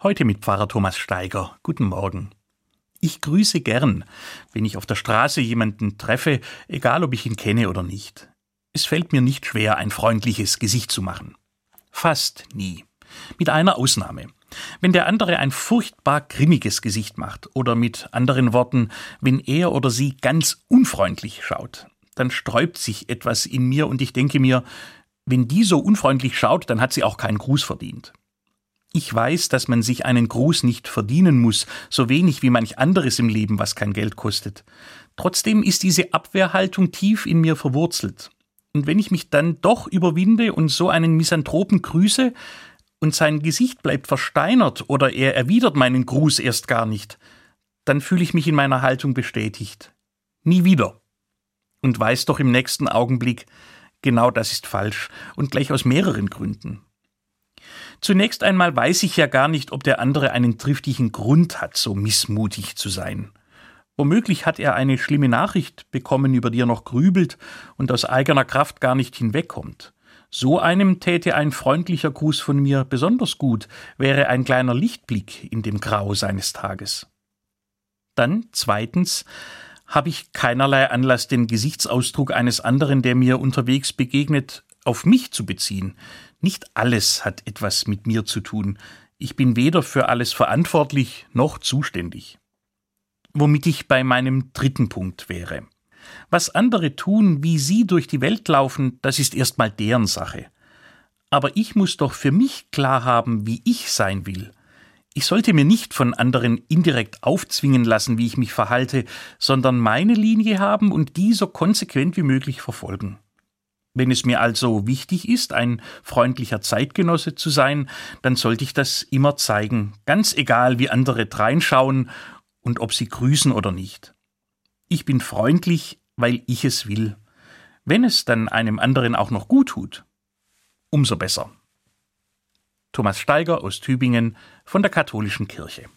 Heute mit Pfarrer Thomas Steiger. Guten Morgen. Ich grüße gern, wenn ich auf der Straße jemanden treffe, egal ob ich ihn kenne oder nicht. Es fällt mir nicht schwer, ein freundliches Gesicht zu machen. Fast nie. Mit einer Ausnahme. Wenn der andere ein furchtbar grimmiges Gesicht macht, oder mit anderen Worten, wenn er oder sie ganz unfreundlich schaut, dann sträubt sich etwas in mir und ich denke mir, wenn die so unfreundlich schaut, dann hat sie auch keinen Gruß verdient. Ich weiß, dass man sich einen Gruß nicht verdienen muss, so wenig wie manch anderes im Leben, was kein Geld kostet. Trotzdem ist diese Abwehrhaltung tief in mir verwurzelt. Und wenn ich mich dann doch überwinde und so einen Misanthropen grüße, und sein Gesicht bleibt versteinert oder er erwidert meinen Gruß erst gar nicht, dann fühle ich mich in meiner Haltung bestätigt. Nie wieder. Und weiß doch im nächsten Augenblick, genau das ist falsch und gleich aus mehreren Gründen. Zunächst einmal weiß ich ja gar nicht, ob der andere einen triftigen Grund hat, so missmutig zu sein. Womöglich hat er eine schlimme Nachricht bekommen, über die er noch grübelt und aus eigener Kraft gar nicht hinwegkommt. So einem täte ein freundlicher Gruß von mir besonders gut, wäre ein kleiner Lichtblick in dem Grau seines Tages. Dann zweitens habe ich keinerlei Anlass, den Gesichtsausdruck eines anderen, der mir unterwegs begegnet, auf mich zu beziehen. Nicht alles hat etwas mit mir zu tun. Ich bin weder für alles verantwortlich noch zuständig. Womit ich bei meinem dritten Punkt wäre. Was andere tun, wie sie durch die Welt laufen, das ist erstmal deren Sache. Aber ich muss doch für mich klar haben, wie ich sein will. Ich sollte mir nicht von anderen indirekt aufzwingen lassen, wie ich mich verhalte, sondern meine Linie haben und die so konsequent wie möglich verfolgen. Wenn es mir also wichtig ist, ein freundlicher Zeitgenosse zu sein, dann sollte ich das immer zeigen, ganz egal, wie andere dreinschauen und ob sie grüßen oder nicht. Ich bin freundlich, weil ich es will. Wenn es dann einem anderen auch noch gut tut, umso besser. Thomas Steiger aus Tübingen von der Katholischen Kirche.